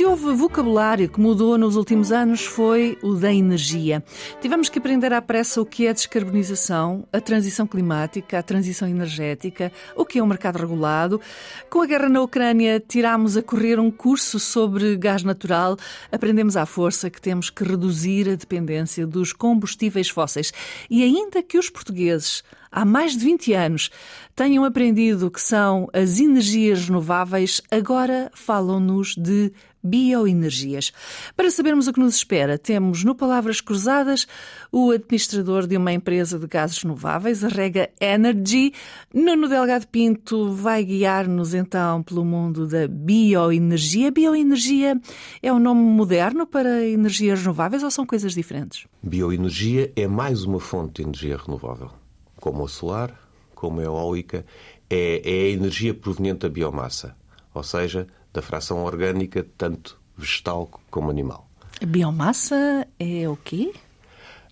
Se houve vocabulário que mudou nos últimos anos foi o da energia. Tivemos que aprender à pressa o que é descarbonização, a transição climática, a transição energética, o que é o um mercado regulado. Com a guerra na Ucrânia, tirámos a correr um curso sobre gás natural. Aprendemos à força que temos que reduzir a dependência dos combustíveis fósseis. E ainda que os portugueses há mais de 20 anos tenham aprendido que são as energias renováveis, agora falam-nos de bioenergias. Para sabermos o que nos espera, temos no Palavras Cruzadas o administrador de uma empresa de gases renováveis, a Rega Energy. Nuno Delgado Pinto vai guiar-nos então pelo mundo da bioenergia. Bioenergia é um nome moderno para energias renováveis ou são coisas diferentes? Bioenergia é mais uma fonte de energia renovável como a solar, como a eólica, é, é a energia proveniente da biomassa, ou seja, da fração orgânica, tanto vegetal como animal. A biomassa é o quê?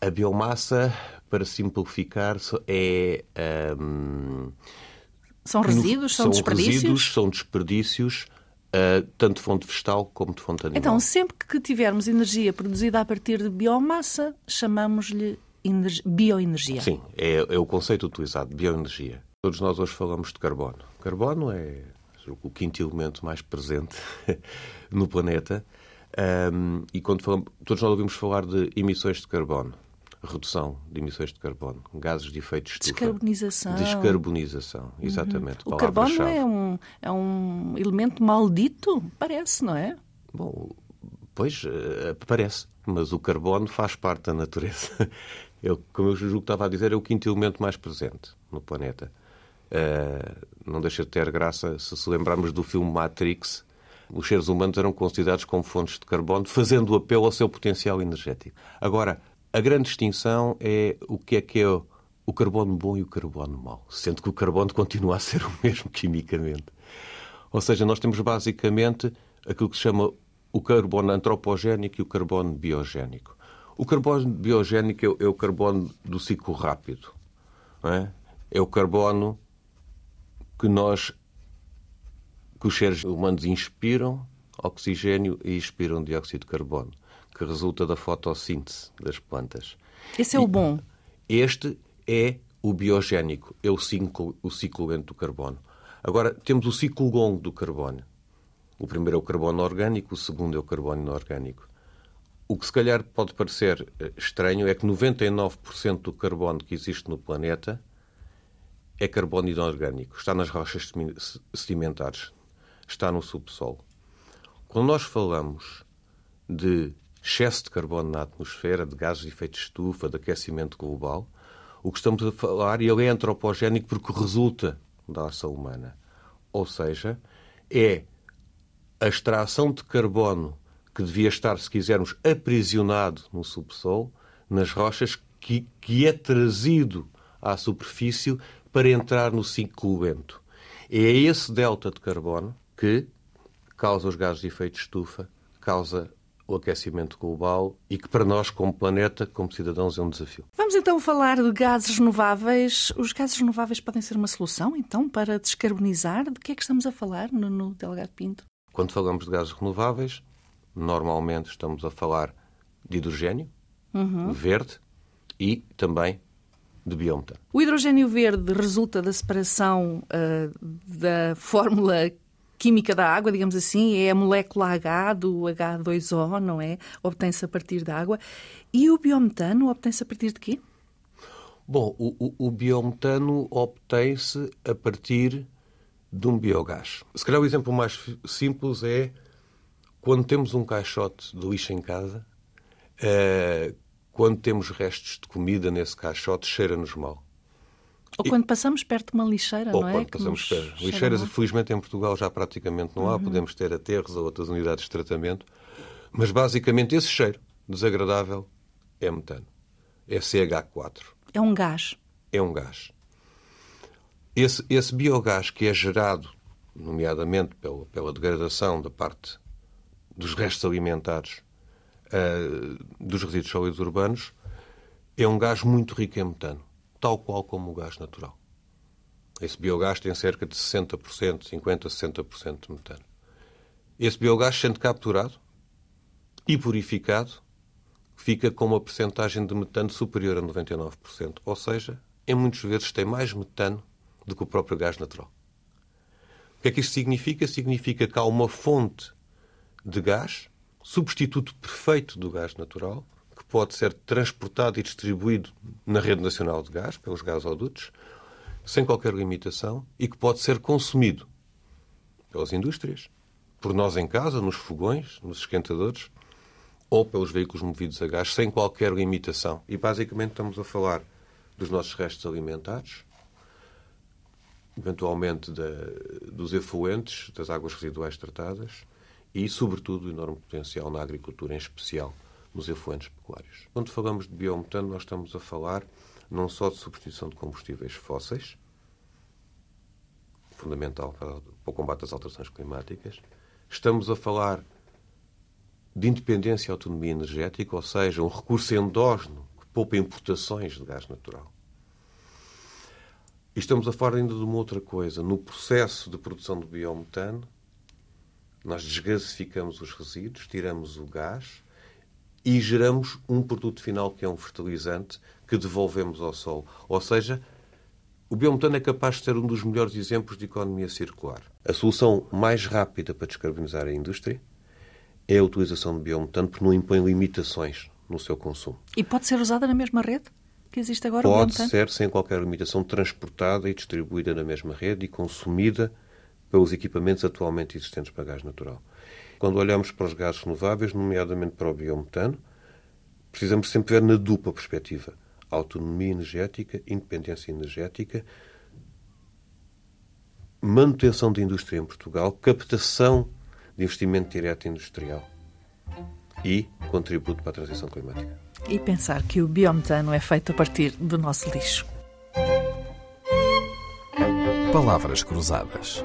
A biomassa, para simplificar, é. Um, são resíduos? São, são desperdícios? Resíduos, são desperdícios, uh, tanto de fonte vegetal como de fonte animal. Então, sempre que tivermos energia produzida a partir de biomassa, chamamos-lhe bioenergia. Sim, é, é, o conceito utilizado, bioenergia. Todos nós hoje falamos de carbono. Carbono é o quinto elemento mais presente no planeta. Um, e quando falamos, todos nós ouvimos falar de emissões de carbono, redução de emissões de carbono, gases de efeito de estufa. Descarbonização. Descarbonização, exatamente. Uhum. O carbono é um, é um elemento maldito? Parece, não é? Bom, pois, uh, parece. Mas o carbono faz parte da natureza. Eu, como eu julgo que estava a dizer, é o quinto elemento mais presente no planeta. Uh, não deixa de ter graça se se lembrarmos do filme Matrix. Os seres humanos eram considerados como fontes de carbono, fazendo apelo ao seu potencial energético. Agora, a grande distinção é o que é que é o carbono bom e o carbono mau, sendo que o carbono continua a ser o mesmo quimicamente. Ou seja, nós temos basicamente aquilo que se chama o carbono antropogénico e o carbono biogénico. O carbono biogénico é, o carbono do ciclo rápido. É? é? o carbono que nós, que os seres humanos inspiram oxigênio e expiram dióxido de carbono, que resulta da fotossíntese das plantas. Esse é o bom. Este é o biogénico, é o ciclo, o ciclo lento do carbono. Agora, temos o ciclo longo do carbono. O primeiro é o carbono orgânico, o segundo é o carbono inorgânico. O que se calhar pode parecer eh, estranho é que 99% do carbono que existe no planeta é carbono inorgânico. Está nas rochas sedimentares, está no subsolo. Quando nós falamos de excesso de carbono na atmosfera, de gases de efeito de estufa, de aquecimento global, o que estamos a falar, ele é antropogénico porque resulta da ação humana. Ou seja, é a extração de carbono que devia estar, se quisermos, aprisionado no subsolo, nas rochas, que, que é trazido à superfície para entrar no ciclo lento. É esse delta de carbono que causa os gases de efeito de estufa, causa o aquecimento global e que para nós, como planeta, como cidadãos, é um desafio. Vamos então falar de gases renováveis. Os gases renováveis podem ser uma solução, então, para descarbonizar? De que é que estamos a falar no, no Delgado Pinto? Quando falamos de gases renováveis, normalmente estamos a falar de hidrogênio uhum. verde e também de biometano. O hidrogênio verde resulta da separação uh, da fórmula química da água, digamos assim, é a molécula H do H2O, não é? Obtém-se a partir da água. E o biometano obtém-se a partir de quê? Bom, o, o, o biometano obtém-se a partir de um biogás. Se calhar o exemplo mais simples é quando temos um caixote de lixo em casa, uh, quando temos restos de comida nesse caixote, cheira-nos mal. Ou quando passamos perto de uma lixeira, ou não é? Ou quando passamos perto. Lixeiras, infelizmente, em Portugal já praticamente não há. Uhum. Podemos ter aterros ou outras unidades de tratamento. Mas, basicamente, esse cheiro desagradável é metano. É CH4. É um gás. É um gás. Esse, esse biogás que é gerado, nomeadamente pela, pela degradação da parte dos restos alimentares uh, dos resíduos sólidos urbanos é um gás muito rico em metano, tal qual como o gás natural. Esse biogás tem cerca de 60%, 50%, 60% de metano. Esse biogás, sendo capturado e purificado, fica com uma percentagem de metano superior a 99%. Ou seja, em muitos vezes tem mais metano do que o próprio gás natural. O que é que isto significa? Significa que há uma fonte de gás, substituto perfeito do gás natural, que pode ser transportado e distribuído na rede nacional de gás, pelos gasodutos, sem qualquer limitação, e que pode ser consumido pelas indústrias, por nós em casa, nos fogões, nos esquentadores, ou pelos veículos movidos a gás, sem qualquer limitação. E basicamente estamos a falar dos nossos restos alimentares, eventualmente dos efluentes, das águas residuais tratadas e, sobretudo, o enorme potencial na agricultura, em especial nos efluentes pecuários. Quando falamos de biometano, nós estamos a falar não só de substituição de combustíveis fósseis, fundamental para, o combate às alterações climáticas, estamos a falar de independência e autonomia energética, ou seja, um recurso endógeno que poupa importações de gás natural. E estamos a falar ainda de uma outra coisa. No processo de produção de biometano, nós desgasificamos os resíduos, tiramos o gás e geramos um produto final que é um fertilizante que devolvemos ao solo. Ou seja, o biometano é capaz de ser um dos melhores exemplos de economia circular. A solução mais rápida para descarbonizar a indústria é a utilização de biometano porque não impõe limitações no seu consumo. E pode ser usada na mesma rede? que existe agora? Pode ser, sem qualquer limitação, transportada e distribuída na mesma rede e consumida pelos equipamentos atualmente existentes para gás natural. Quando olhamos para os gases renováveis, nomeadamente para o biometano, precisamos sempre ver na dupla perspectiva. Autonomia energética, independência energética, manutenção da indústria em Portugal, captação de investimento direto industrial e contributo para a transição climática e pensar que o biometano é feito a partir do nosso lixo. Palavras Cruzadas,